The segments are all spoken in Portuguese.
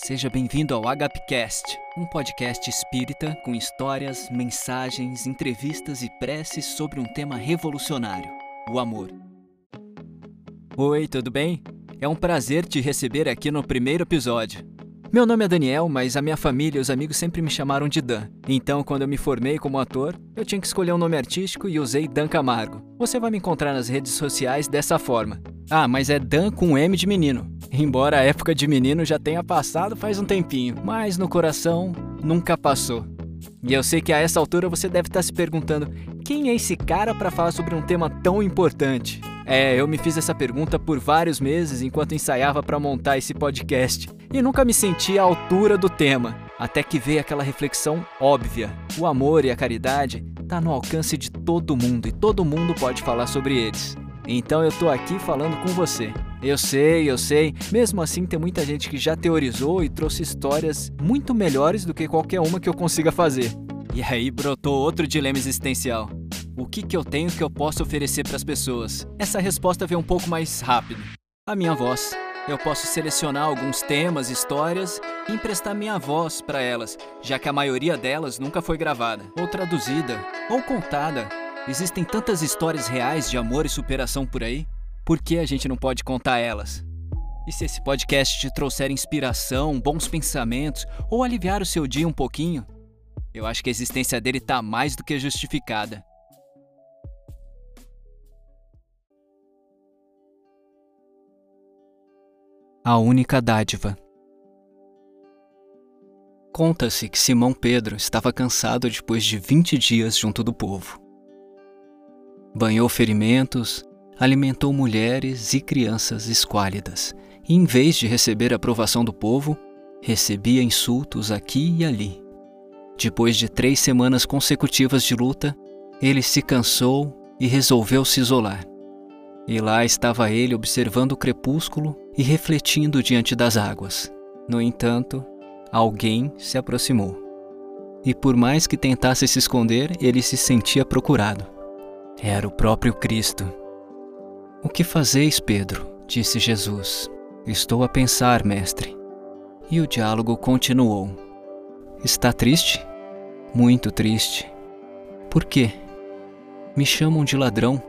Seja bem-vindo ao Agapcast, um podcast espírita com histórias, mensagens, entrevistas e preces sobre um tema revolucionário: o amor. Oi, tudo bem? É um prazer te receber aqui no primeiro episódio. Meu nome é Daniel, mas a minha família e os amigos sempre me chamaram de Dan. Então, quando eu me formei como ator, eu tinha que escolher um nome artístico e usei Dan Camargo. Você vai me encontrar nas redes sociais dessa forma. Ah, mas é Dan com M de menino. Embora a época de menino já tenha passado faz um tempinho, mas no coração nunca passou. E eu sei que a essa altura você deve estar se perguntando: quem é esse cara para falar sobre um tema tão importante? É, eu me fiz essa pergunta por vários meses enquanto ensaiava para montar esse podcast e nunca me senti à altura do tema, até que veio aquela reflexão óbvia: o amor e a caridade tá no alcance de todo mundo e todo mundo pode falar sobre eles. Então eu tô aqui falando com você. Eu sei, eu sei. Mesmo assim, tem muita gente que já teorizou e trouxe histórias muito melhores do que qualquer uma que eu consiga fazer. E aí brotou outro dilema existencial. O que, que eu tenho que eu posso oferecer para as pessoas? Essa resposta veio um pouco mais rápido. A minha voz. Eu posso selecionar alguns temas, histórias e emprestar minha voz para elas, já que a maioria delas nunca foi gravada, ou traduzida, ou contada Existem tantas histórias reais de amor e superação por aí, por que a gente não pode contar elas? E se esse podcast te trouxer inspiração, bons pensamentos ou aliviar o seu dia um pouquinho, eu acho que a existência dele está mais do que justificada. A única dádiva. Conta-se que Simão Pedro estava cansado depois de 20 dias junto do povo banhou ferimentos, alimentou mulheres e crianças esquálidas, e em vez de receber a aprovação do povo, recebia insultos aqui e ali. Depois de três semanas consecutivas de luta, ele se cansou e resolveu se isolar. E lá estava ele observando o crepúsculo e refletindo diante das águas. No entanto, alguém se aproximou. E por mais que tentasse se esconder, ele se sentia procurado. Era o próprio Cristo. O que fazeis, Pedro? disse Jesus. Estou a pensar, mestre. E o diálogo continuou. Está triste? Muito triste. Por quê? Me chamam de ladrão,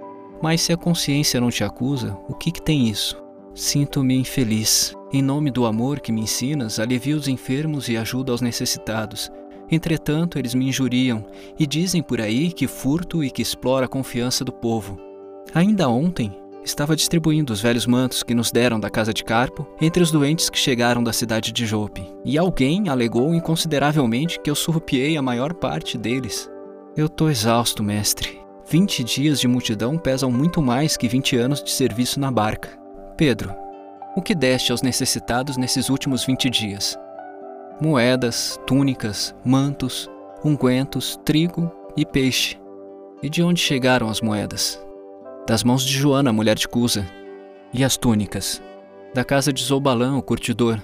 mas se a consciência não te acusa, o que, que tem isso? Sinto-me infeliz. Em nome do amor que me ensinas, alivio os enfermos e ajudo aos necessitados. Entretanto, eles me injuriam e dizem por aí que furto e que explora a confiança do povo. Ainda ontem, estava distribuindo os velhos mantos que nos deram da casa de Carpo entre os doentes que chegaram da cidade de Jope, e alguém alegou inconsideravelmente que eu surrupiei a maior parte deles. Eu tô exausto, mestre. Vinte dias de multidão pesam muito mais que vinte anos de serviço na barca. Pedro, o que deste aos necessitados nesses últimos vinte dias? Moedas, túnicas, mantos, ungüentos, trigo e peixe. E de onde chegaram as moedas? Das mãos de Joana, mulher de Cusa. E as túnicas? Da casa de Zobalã, o curtidor.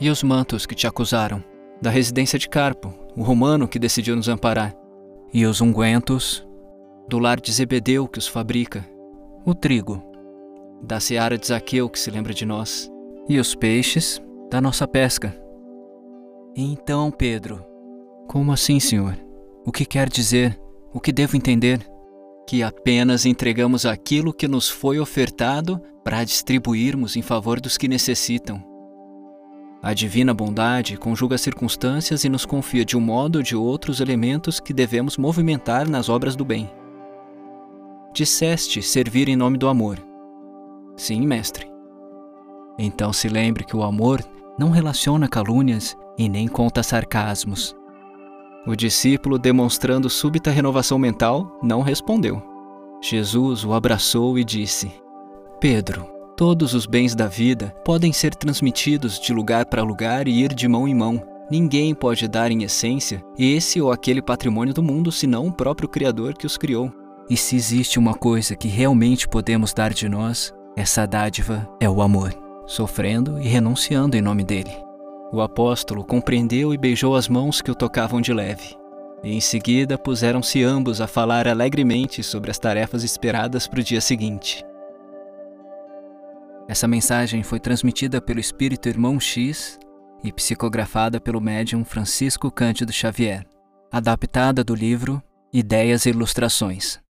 E os mantos que te acusaram? Da residência de Carpo, o romano que decidiu nos amparar. E os ungüentos? Do lar de Zebedeu que os fabrica. O trigo? Da seara de Zaqueu que se lembra de nós. E os peixes? Da nossa pesca então, Pedro. Como assim, senhor? O que quer dizer? O que devo entender? Que apenas entregamos aquilo que nos foi ofertado para distribuirmos em favor dos que necessitam. A divina bondade conjuga circunstâncias e nos confia de um modo ou de outro os elementos que devemos movimentar nas obras do bem. Disseste servir em nome do amor. Sim, mestre. Então se lembre que o amor não relaciona calúnias e nem conta sarcasmos. O discípulo, demonstrando súbita renovação mental, não respondeu. Jesus o abraçou e disse: Pedro, todos os bens da vida podem ser transmitidos de lugar para lugar e ir de mão em mão. Ninguém pode dar em essência esse ou aquele patrimônio do mundo senão o próprio Criador que os criou. E se existe uma coisa que realmente podemos dar de nós, essa dádiva é o amor, sofrendo e renunciando em nome dele. O apóstolo compreendeu e beijou as mãos que o tocavam de leve. E em seguida puseram-se ambos a falar alegremente sobre as tarefas esperadas para o dia seguinte. Essa mensagem foi transmitida pelo espírito irmão X e psicografada pelo médium Francisco Cândido Xavier, adaptada do livro Ideias e Ilustrações,